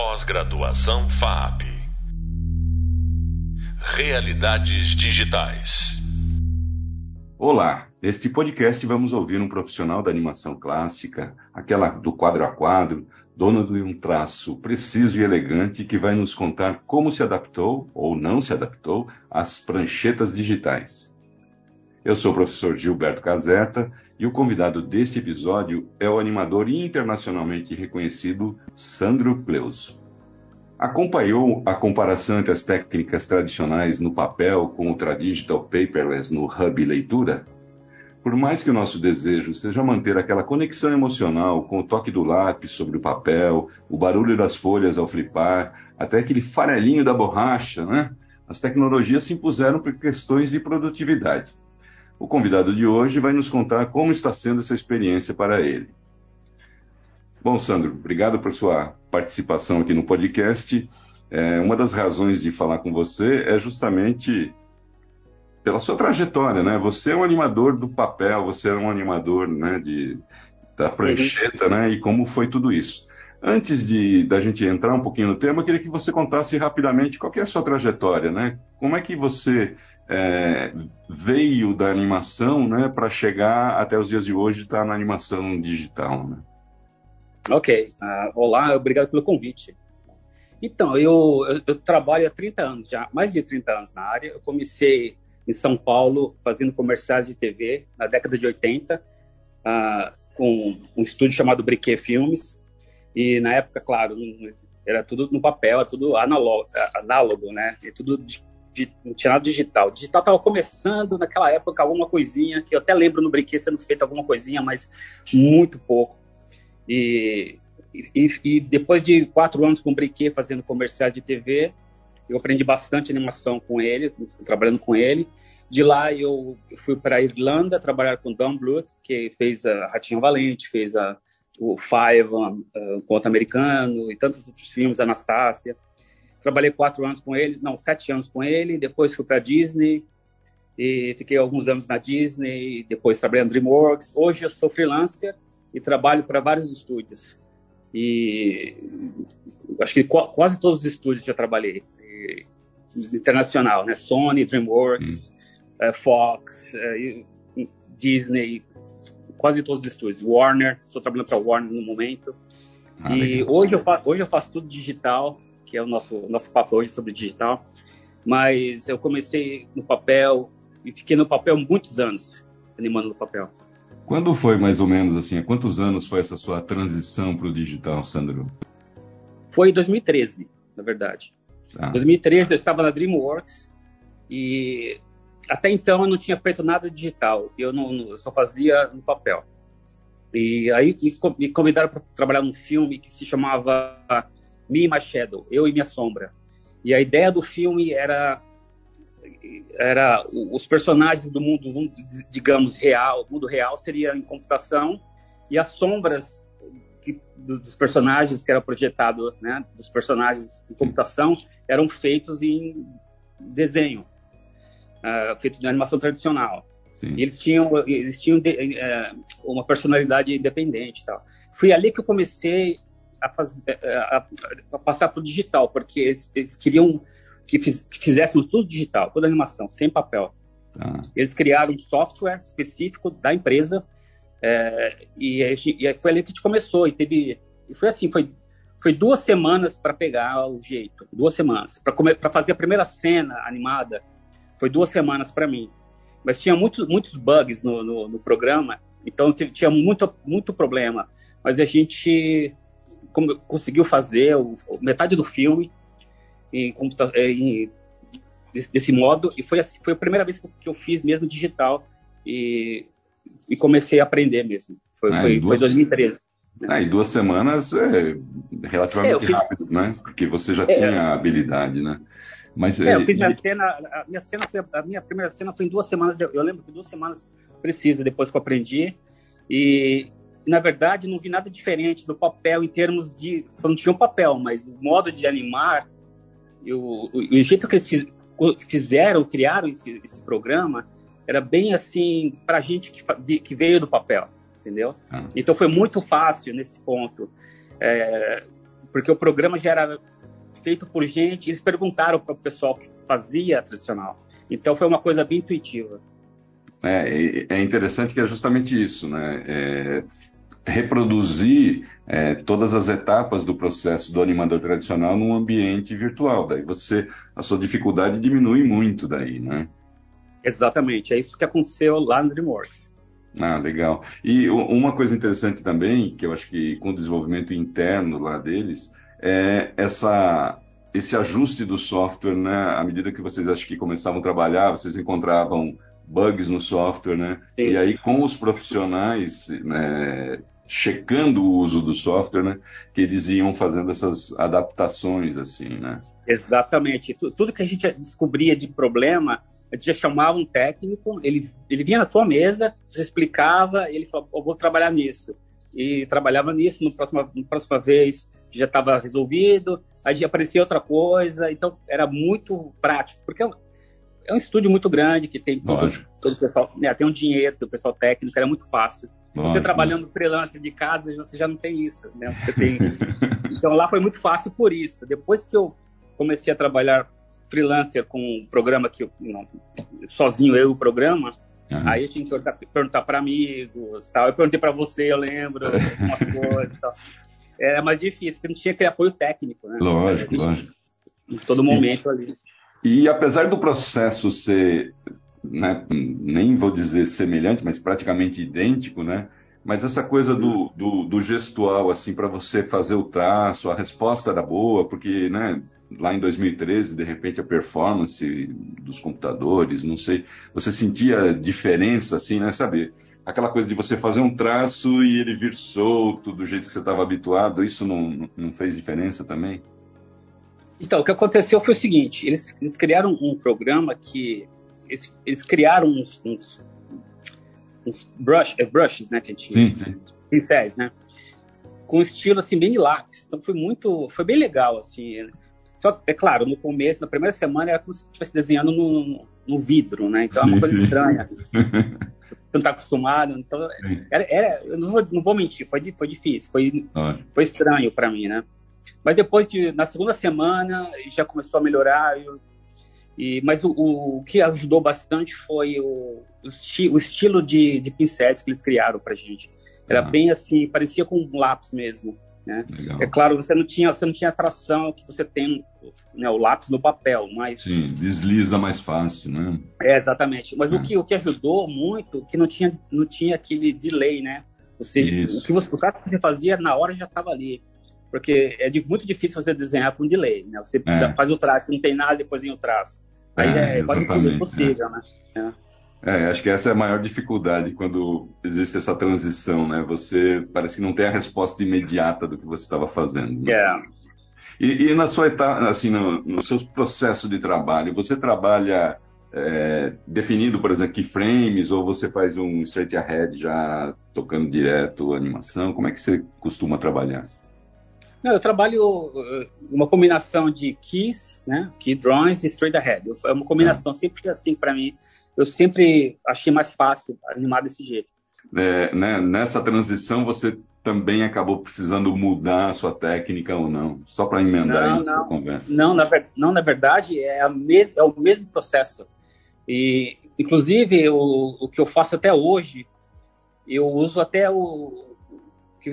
Pós-graduação FAP. Realidades digitais. Olá, neste podcast vamos ouvir um profissional da animação clássica, aquela do quadro a quadro, dono de um traço preciso e elegante que vai nos contar como se adaptou ou não se adaptou às pranchetas digitais. Eu sou o professor Gilberto Caserta e o convidado deste episódio é o animador internacionalmente reconhecido Sandro Cleuso. Acompanhou a comparação entre as técnicas tradicionais no papel com o Tradigital Paperless no Hub Leitura? Por mais que o nosso desejo seja manter aquela conexão emocional com o toque do lápis sobre o papel, o barulho das folhas ao flipar, até aquele farelinho da borracha, né? As tecnologias se impuseram por questões de produtividade. O convidado de hoje vai nos contar como está sendo essa experiência para ele. Bom, Sandro, obrigado por sua participação aqui no podcast. É, uma das razões de falar com você é justamente pela sua trajetória, né? Você é um animador do papel, você é um animador, né, de, da prancheta, né? E como foi tudo isso. Antes de da gente entrar um pouquinho no tema, eu queria que você contasse rapidamente qual é a sua trajetória, né? Como é que você é, veio da animação, né, para chegar até os dias de hoje estar tá na animação digital, né? Ok. Uh, olá, obrigado pelo convite. Então, eu, eu, eu, trabalho há 30 anos já, mais de 30 anos na área. Eu comecei em São Paulo fazendo comerciais de TV na década de 80, uh, ah, com um estúdio chamado Briquet Filmes. E na época, claro, era tudo no papel, era tudo análogo, análogo né? E tudo não tinha nada digital. Digital estava começando naquela época alguma coisinha, que eu até lembro no Brinquedo sendo feito alguma coisinha, mas muito pouco. E, e, e depois de quatro anos com o Brinquedo fazendo comercial de TV, eu aprendi bastante animação com ele, trabalhando com ele. De lá eu fui para a Irlanda trabalhar com Don Bluth, que fez a Ratinho Valente, fez a, o Five, um, Conto Americano e tantos outros filmes, Anastácia. Trabalhei quatro anos com ele, não, sete anos com ele. Depois fui para Disney e fiquei alguns anos na Disney. Depois trabalhei na DreamWorks. Hoje eu sou freelancer e trabalho para vários estúdios. E acho que quase todos os estúdios já trabalhei. E, internacional, né? Sony, DreamWorks, hum. uh, Fox, uh, Disney, quase todos os estúdios. Warner, estou trabalhando para Warner no momento. Ah, e hoje eu, hoje eu faço tudo digital que é o nosso, nosso papo hoje sobre digital. Mas eu comecei no papel e fiquei no papel muitos anos, animando no papel. Quando foi mais ou menos assim? Há quantos anos foi essa sua transição para o digital, Sandro? Foi em 2013, na verdade. Em 2013 eu estava na DreamWorks e até então eu não tinha feito nada digital. Eu, não, eu só fazia no papel. E aí me convidaram para trabalhar num filme que se chamava me e My Shadow, Eu e Minha Sombra. E a ideia do filme era era os personagens do mundo, digamos, real, mundo real seria em computação e as sombras que, dos personagens que eram projetados, né, dos personagens em computação, eram feitos em desenho, uh, feito de animação tradicional. Sim. E eles tinham, eles tinham de, uh, uma personalidade independente, tal. Foi ali que eu comecei a, fazer, é, é, a, a passar para o digital, porque eles, eles queriam que, fiz, que, fizéssemos tudo digital, toda animação, sem papel. Ah. Eles criaram um software específico da empresa é, e, e, foi ali que a gente começou. E teve, e foi assim, foi, foi duas semanas para pegar o jeito, duas semanas para fazer a primeira cena animada. Foi duas semanas para mim, mas tinha muitos muitos bugs no, no, no programa, então tinha muito muito problema. Mas a gente como conseguiu fazer o, metade do filme em, é, em, desse, desse, modo e foi assim, foi a primeira vez que eu fiz mesmo digital e, e comecei a aprender mesmo. Foi, ah, foi, duas, foi 2013. Ah, e duas semanas é relativamente é, fiz, rápido, né? Porque você já é, tinha habilidade, né? Mas, é, eu fiz minha cena, a minha cena foi, a minha primeira cena foi em duas semanas, eu lembro, foi duas semanas precisas depois que eu aprendi. E, na verdade, não vi nada diferente do papel em termos de. Só não tinha um papel, mas o modo de animar, e o, o, o jeito que eles fiz, fizeram, criaram esse, esse, programa, era bem assim, para gente que, que, veio do papel, entendeu? Ah. Então foi muito fácil nesse ponto. É, porque o programa já era feito por gente, eles perguntaram para o pessoal que fazia tradicional. Então foi uma coisa bem intuitiva. É, é interessante que é justamente isso, né? É, reproduzir é, todas as etapas do processo do animador tradicional num ambiente virtual. Daí você, a sua dificuldade diminui muito daí, né? Exatamente, é isso que aconteceu lá no DreamWorks. Ah, legal. E uma coisa interessante também, que eu acho que com o desenvolvimento interno lá deles, é essa, esse ajuste do software, né? À medida que vocês acho que começavam a trabalhar, vocês encontravam bugs no software, né? Sim. E aí com os profissionais né, checando o uso do software, né? Que eles iam fazendo essas adaptações, assim, né? Exatamente. Tudo que a gente descobria de problema, a gente já chamava um técnico, ele, ele vinha na tua mesa, você explicava, ele falou, vou trabalhar nisso. E trabalhava nisso, no próxima, na próxima vez já estava resolvido, aí aparecia outra coisa, então era muito prático, porque é um estúdio muito grande que tem todo, todo o pessoal, né, tem um dinheiro do pessoal técnico, era muito fácil. Lógico. Você trabalhando freelancer de casa, você já não tem isso, né? Você tem... então lá foi muito fácil por isso. Depois que eu comecei a trabalhar freelancer com um programa que eu, não, sozinho eu o programa, uhum. aí eu tinha que perguntar para amigos, tal. Eu perguntei para você, eu lembro, algumas coisas, tal. Era mais difícil, porque não tinha aquele apoio técnico, né? Lógico, lógico. Em todo momento e... ali. E apesar do processo ser, né, nem vou dizer semelhante, mas praticamente idêntico, né? Mas essa coisa do, do, do gestual, assim, para você fazer o traço, a resposta era boa, porque, né, lá em 2013, de repente, a performance dos computadores, não sei, você sentia diferença, assim, né, sabe? Aquela coisa de você fazer um traço e ele vir solto do jeito que você estava habituado, isso não, não fez diferença também? Então, o que aconteceu foi o seguinte: eles, eles criaram um programa que. Eles, eles criaram uns, uns, uns brush, é, brushes, né? Que a gente. Sim, sim. Pincéis, né? Com estilo assim, bem lápis. Então foi muito. Foi bem legal, assim. Só, é claro, no começo, na primeira semana, era como se estivesse desenhando no, no vidro, né? Então sim, é uma coisa sim. estranha. não tá acostumado. Então, era, era, eu não vou, não vou mentir, foi, foi difícil, foi, foi estranho para mim, né? Mas depois de na segunda semana já começou a melhorar. Eu, e, mas o, o, que ajudou bastante foi o, o, esti, o estilo de, de, pincéis que eles criaram para gente. Era ah. bem assim, parecia com um lápis mesmo. Né? É claro, você não tinha, você não tinha a tração que você tem né, o lápis no papel, mas sim, desliza mais fácil, né? É exatamente. Mas é. o que o que ajudou muito, que não tinha não tinha aquele delay, né? Ou seja, Isso. o que você, o que você fazia na hora já estava ali porque é de, muito difícil você desenhar com delay, né? Você é. faz o traço, não tem nada, depois vem o traço. Aí é, é quase impossível, é. né? É. é. acho que essa é a maior dificuldade quando existe essa transição, né? Você parece que não tem a resposta imediata do que você estava fazendo. Né? É. E, e, na sua etapa, assim, no, no seu processo de trabalho, você trabalha é, definindo, por exemplo, keyframes, ou você faz um straight ahead já tocando direto a animação? Como é que você costuma trabalhar? Não, eu trabalho uh, uma combinação de keys, né, key drawings e straight ahead. É uma combinação, é. sempre assim para mim. Eu sempre achei mais fácil animar desse jeito. É, né, nessa transição você também acabou precisando mudar a sua técnica ou não? Só para emendar não, essa conversa. Não na, não, na verdade é, a mes, é o mesmo processo. E, inclusive, o, o que eu faço até hoje, eu uso até o,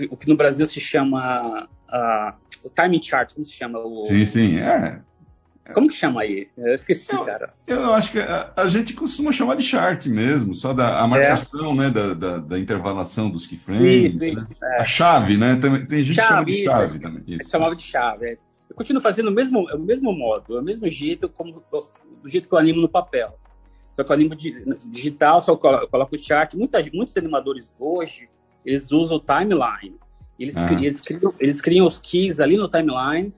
o que no Brasil se chama uh, o timing chart, como se chama? O... Sim, sim, é. Como que chama aí? Eu esqueci, eu, cara. Eu acho que a, a, gente costuma chamar de chart mesmo, só da a marcação, é. né, da, da, da, intervalação dos keyframes. Isso, isso, né? é. A chave, né? Tem, tem gente chave, que chama de chave também. Isso. Chamava de chave. É. Eu continuo fazendo o mesmo, o mesmo modo, o mesmo jeito, como do jeito que eu animo no papel. Só que eu animo digital, só coloco o chart. Muitas, muitos animadores hoje, eles usam o timeline. Eles, ah. eles, criam, eles criam os keys ali no timeline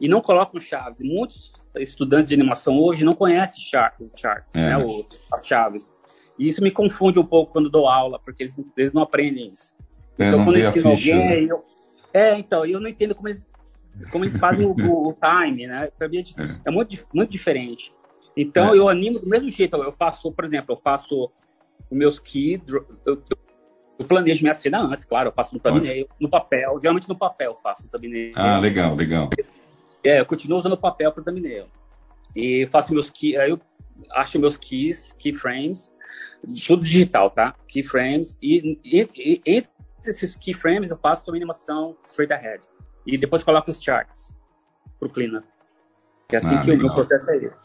e não colocam chaves. Muitos estudantes de animação hoje não conhecem charts, charts é. né, o, as chaves. E isso me confunde um pouco quando dou aula, porque eles, eles não aprendem isso. É, então, quando eu ensino alguém, né? eu, é, então, eu não entendo como eles, como eles fazem o, o, time, né? Pra mim é, é. é muito, muito diferente. Então, é. eu animo do mesmo jeito. Eu faço, por exemplo, eu faço os meus keys, eu, eu planejo minha cena antes, claro, eu faço um thumbnail no papel, geralmente no papel eu faço um thumbnail. Ah, legal, legal. É, eu continuo usando o papel para thumbnail. E faço meus key, eu acho meus keys, keyframes, tudo digital, tá? Keyframes, e, e, e entre esses keyframes eu faço uma animação straight ahead. E depois coloco os charts pro cleaner. Que é assim ah, que legal. o meu processo é esse.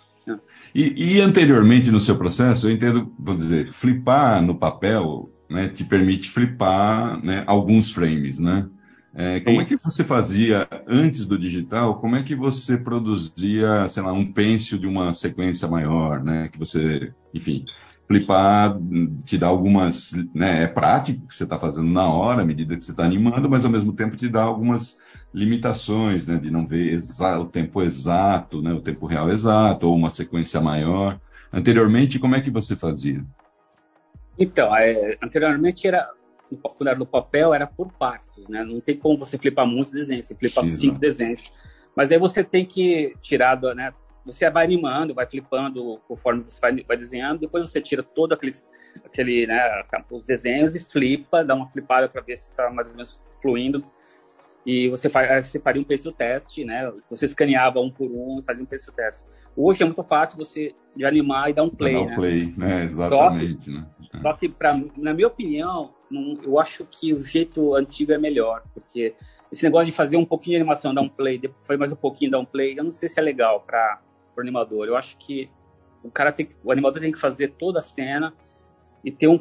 E, e, anteriormente no seu processo, eu entendo, vamos dizer, flipar no papel né, te permite flipar né, alguns frames, né? É, como é que você fazia antes do digital? Como é que você produzia, sei lá, um pêncil de uma sequência maior, né? Que você, enfim, flipar te dá algumas, né? É prático que você está fazendo na hora, à medida que você está animando, mas ao mesmo tempo te dá algumas limitações, né? De não ver o tempo exato, né? O tempo real exato ou uma sequência maior. Anteriormente, como é que você fazia? Então, é, anteriormente era quando era no papel, era por partes, né? Não tem como você flipar muitos desenhos, você flipa Sim, cinco desenhos. Mas aí você tem que tirar, do, né? Você vai animando, vai flipando conforme você vai, vai desenhando, depois você tira todo aquele, aquele né, os desenhos e flipa, dá uma flipada para ver se está mais ou menos fluindo. E você, você faria um peso teste, né? Você escaneava um por um e fazia um peso teste. Hoje é muito fácil você animar e dar um play, dar um né? play, né? Exatamente, só, né? Só que, pra, na minha opinião, não, eu acho que o jeito antigo é melhor, porque esse negócio de fazer um pouquinho de animação, dar um play, depois foi mais um pouquinho, dar um play, eu não sei se é legal para o animador. Eu acho que o cara tem o animador tem que fazer toda a cena e ter um,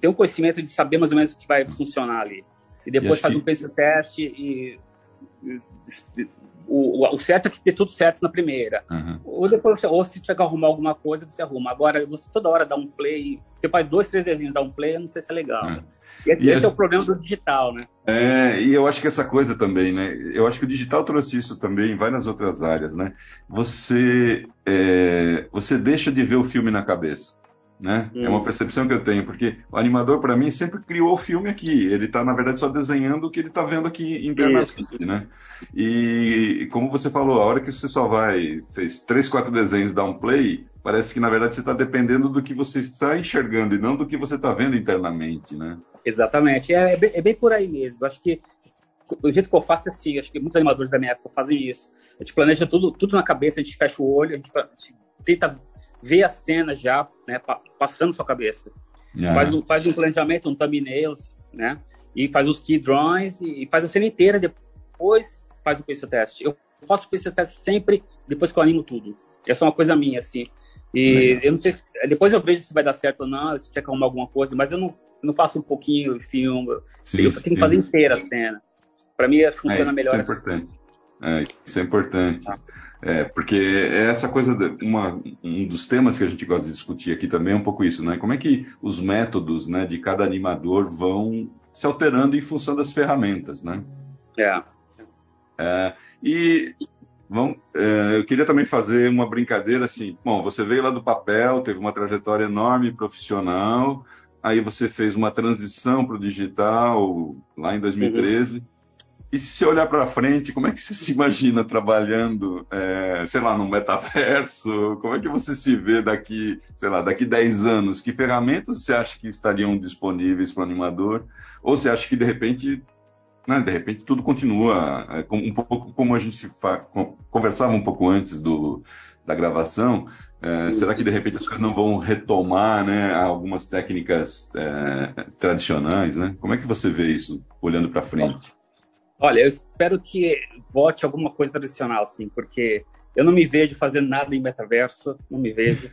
ter um conhecimento de saber mais ou menos o que vai funcionar ali. E depois faz que... um peso teste e, e, o, o, certo é que ter tudo certo na primeira. Uhum. Ou depois, ou se tiver que arrumar alguma coisa, você arruma. Agora, você toda hora dá um play, você faz dois, três desenhos, dá um play, eu não sei se é legal. Uhum. E esse é o problema do digital, né? É, e eu acho que essa coisa também, né? Eu acho que o digital trouxe isso também em várias outras áreas, né? Você, é, você deixa de ver o filme na cabeça. Né? Hum. É uma percepção que eu tenho, porque o animador, para mim, sempre criou o filme aqui. Ele está, na verdade, só desenhando o que ele está vendo aqui internamente, né? E como você falou, a hora que você só vai, fez três, quatro desenhos, dá um play, parece que, na verdade, você está dependendo do que você está enxergando e não do que você está vendo internamente, né? Exatamente. É, é, bem, é, bem, por aí mesmo. Acho que o jeito que eu faço é assim, acho que muitos animadores da minha época fazem isso. A gente planeja tudo, tudo na cabeça, a gente fecha o olho, a gente, a gente tenta ver a cena já, né, passando sua cabeça. Yeah. Faz, um, faz um planejamento, um thumbnail, né, e faz os key drawings e, faz a cena inteira, depois faz o pencil test. Eu faço o pencil test sempre depois que eu animo tudo. Essa é uma coisa minha, assim. E Legal. eu não sei, depois eu vejo se vai dar certo ou não, se tiver que arrumar alguma coisa, mas eu não, não faço um pouquinho e filmo. Sim, eu tenho que fazer inteira a cena. Para mim funciona é, melhor. Isso é assim. importante. É, isso é importante. Ah. É, porque é essa coisa, de, uma, um dos temas que a gente gosta de discutir aqui também é um pouco isso, né? Como é que os métodos né, de cada animador vão se alterando em função das ferramentas, né? É. é e vamos, é, eu queria também fazer uma brincadeira assim. Bom, você veio lá do papel, teve uma trajetória enorme profissional, aí você fez uma transição para o digital lá em 2013. Uhum. E se você olhar para frente, como é que você se imagina trabalhando, é, sei lá, no metaverso? Como é que você se vê daqui, sei lá, daqui 10 anos? Que ferramentas você acha que estariam disponíveis para o animador? Ou você acha que de repente, né, de repente tudo continua é, um pouco como a gente conversava um pouco antes do, da gravação? É, será que de repente as coisas não vão retomar, né, algumas técnicas é, tradicionais, né? Como é que você vê isso olhando para frente? Olha, eu espero que volte alguma coisa tradicional, assim, porque eu não me vejo fazendo nada em metaverso, não me vejo.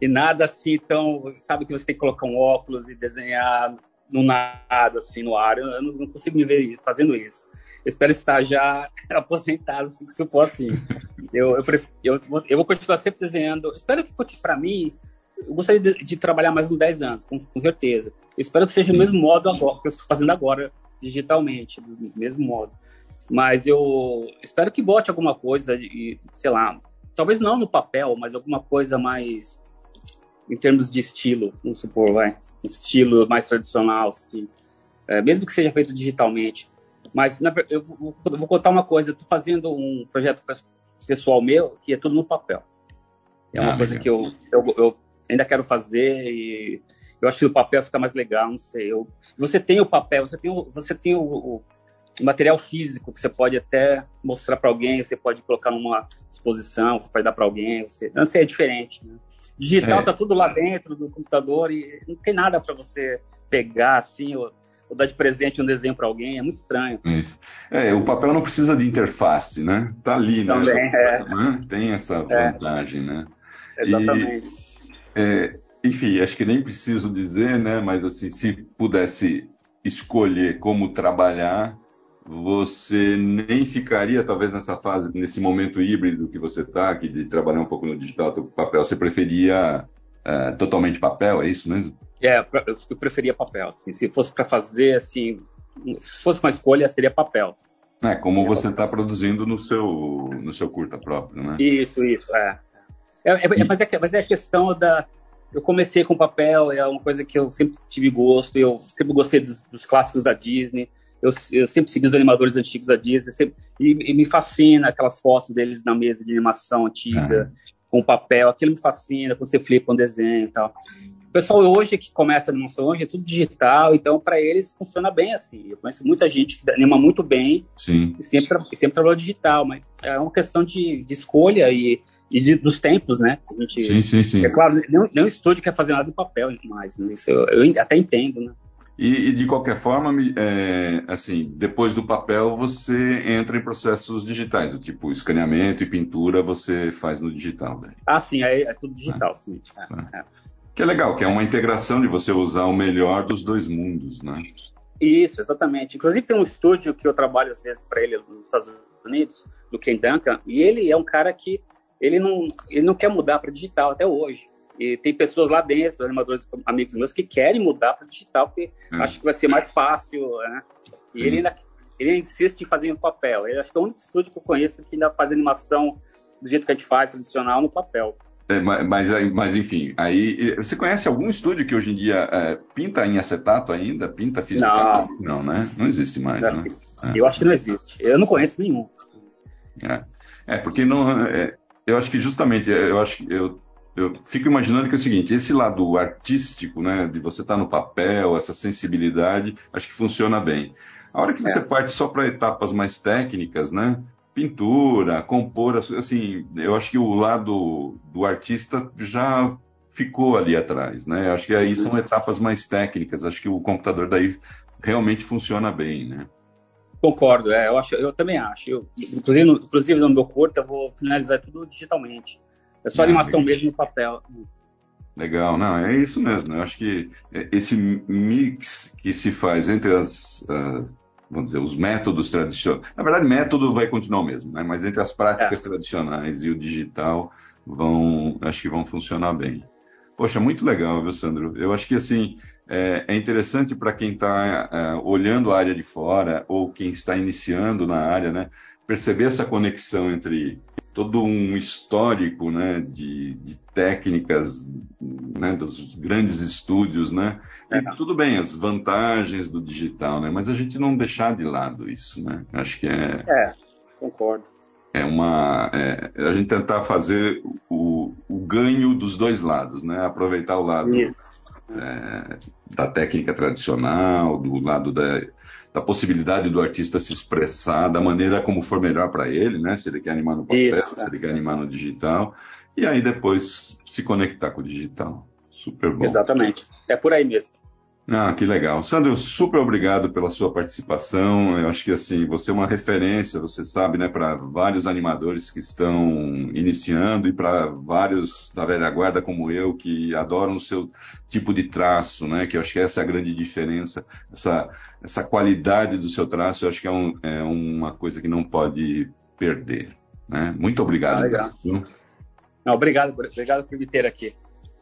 E nada assim tão. Sabe que você tem que colocar um óculos e desenhar no nada, assim, no ar. Eu não, consigo me ver fazendo isso. Eu espero estar já aposentado, se for assim. Eu, eu, eu, eu, vou continuar sempre desenhando. Espero que, para mim, eu gostaria de, de, trabalhar mais uns 10 anos, com, com certeza. Eu espero que seja do mesmo modo agora, que eu estou fazendo agora digitalmente, do mesmo modo. Mas eu espero que volte alguma coisa, e, sei lá, talvez não no papel, mas alguma coisa mais em termos de estilo, vamos supor, vai, estilo mais tradicional, assim, é, mesmo que seja feito digitalmente. Mas na, eu, vou, eu, vou, contar uma coisa, eu estou fazendo um projeto pessoal meu que é tudo no papel. É uma ah, coisa legal. que eu, eu, eu, ainda quero fazer e Eu acho que o papel fica mais legal, não sei. Eu, você tem o papel, você tem o, você tem o, o material físico que você pode até mostrar para alguém, você pode colocar numa exposição, você pode dar para alguém, você, não sei, é diferente. Né? Digital é. tá tudo lá dentro do computador e não tem nada para você pegar assim ou, ou, dar de presente um desenho para alguém, é muito estranho. Isso. É, o papel não precisa de interface, né? Tá ali, né? Também, é. Né? Tem essa é. vantagem, né? Exatamente. E, é, enfim, acho que nem preciso dizer, né? Mas assim, se pudesse escolher como trabalhar, você nem ficaria, talvez, nessa fase, nesse momento híbrido que você está, que de trabalhar um pouco no digital, no papel, você preferia uh, totalmente papel, é isso mesmo? É, eu preferia papel, assim, se fosse para fazer, assim, se fosse uma escolha, seria papel. É, como você está produzindo no seu, no seu curta próprio, né? Isso, isso, é. é, é, é mas, é mas é a questão da... Eu comecei com papel, é uma coisa que eu sempre tive gosto, eu sempre gostei dos, dos clássicos da Disney, eu, eu, sempre segui os animadores antigos da Disney sempre, e, e, me fascina aquelas fotos deles na mesa de animação antiga, com papel, aquilo me fascina, quando você flipa um desenho e tal. O pessoal hoje que começa a animação hoje é tudo digital, então para eles funciona bem assim. Eu conheço muita gente que anima muito bem Sim. e sempre, sempre trabalhou digital, mas é uma questão de, de escolha e, e de, dos tempos, né? A gente, sim, sim, sim. É claro, nenhum, nenhum estúdio quer fazer nada em papel mais, né? Isso eu, eu até entendo, né? E, e, de qualquer forma, é, assim, depois do papel você entra em processos digitais, do tipo escaneamento e pintura você faz no digital. Daí. Ah, sim, é, é tudo digital, é. sim. É, é. Que é legal, que é uma integração de você usar o melhor dos dois mundos, né? Isso, exatamente. Inclusive tem um estúdio que eu trabalho às vezes para ele nos Estados Unidos, do Ken Duncan, e ele é um cara que ele não, ele não quer mudar para digital até hoje. E tem pessoas lá dentro, animadores amigos meus, que querem mudar para digital, porque hum. acho que vai ser mais fácil, né? E ele ainda ele insiste em fazer em papel. Eu acho que é o único estúdio que eu conheço que ainda faz animação do jeito que a gente faz, tradicional, no papel. É, mas, mas, enfim, aí você conhece algum estúdio que hoje em dia é, pinta em acetato ainda? Pinta fisicamente? Não, não né? Não existe mais, é, né? Eu acho que não existe. Eu não conheço nenhum. É, é porque não. Eu acho que justamente, eu acho que eu eu fico imaginando que é o seguinte, esse lado artístico, né, de você estar tá no papel, essa sensibilidade, acho que funciona bem. A hora que você é. parte só para etapas mais técnicas, né, pintura, compor, assim, eu acho que o lado do artista já ficou ali atrás, né? Acho que aí são etapas mais técnicas. Acho que o computador daí realmente funciona bem, né? Concordo, é, eu acho, eu também acho. Eu, inclusive, no, inclusive no meu curto eu vou finalizar tudo digitalmente. É só animação mesmo no papel. Legal, não, é isso mesmo. Eu acho que esse mix que se faz entre as, uh, vamos dizer, os métodos tradicionais. Na verdade, método vai continuar o mesmo, né? Mas entre as práticas é. tradicionais e o digital vão, acho que vão funcionar bem. Poxa, muito legal, viu, Sandro? Eu acho que assim é, é interessante para quem está é, olhando a área de fora ou quem está iniciando na área, né? Perceber essa conexão entre todo um histórico né, de, de técnicas né, dos grandes estúdios, né? E é. tudo bem, as vantagens do digital, né? Mas a gente não deixar de lado isso, né? Acho que é. É, concordo. É uma. É, a gente tentar fazer o, o ganho dos dois lados, né? Aproveitar o lado é, da técnica tradicional, do lado da da possibilidade do artista se expressar da maneira como for melhor para ele, né? Se ele quer animar no papel, Isso, se ele quer animar no digital, e aí depois se conectar com o digital. Super bom. Exatamente. É por aí mesmo. Ah, que legal. Sandro, super obrigado pela sua participação. Eu acho que assim, você é uma referência, você sabe, né, para vários animadores que estão iniciando e para vários da velha guarda como eu que adoram o seu tipo de traço, né? Que eu acho que essa é a grande diferença, essa, essa qualidade do seu traço, eu acho que é, um, é uma coisa que não pode perder. Né? Muito obrigado. Ah, legal. Não, obrigado, obrigado por me ter aqui.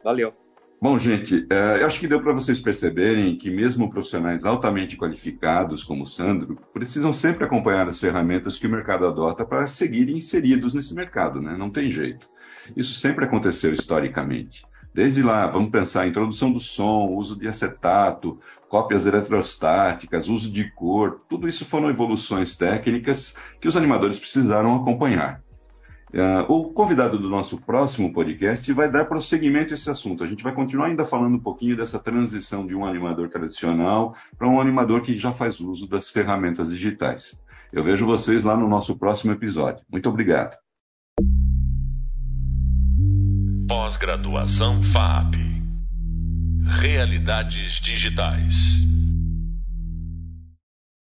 Valeu. Bom, gente, é, eu acho que deu para vocês perceberem que mesmo profissionais altamente qualificados, como o Sandro, precisam sempre acompanhar as ferramentas que o mercado adota para seguirem inseridos nesse mercado, né? Não tem jeito. Isso sempre aconteceu historicamente. Desde lá, vamos pensar, introdução do som, uso de acetato, cópias eletrostáticas, uso de cor, tudo isso foram evoluções técnicas que os animadores precisaram acompanhar. Uh, o convidado do nosso próximo podcast vai dar prosseguimento a esse assunto. A gente vai continuar ainda falando um pouquinho dessa transição de um animador tradicional para um animador que já faz uso das ferramentas digitais. Eu vejo vocês lá no nosso próximo episódio. Muito obrigado. Pós-graduação FAP Realidades Digitais.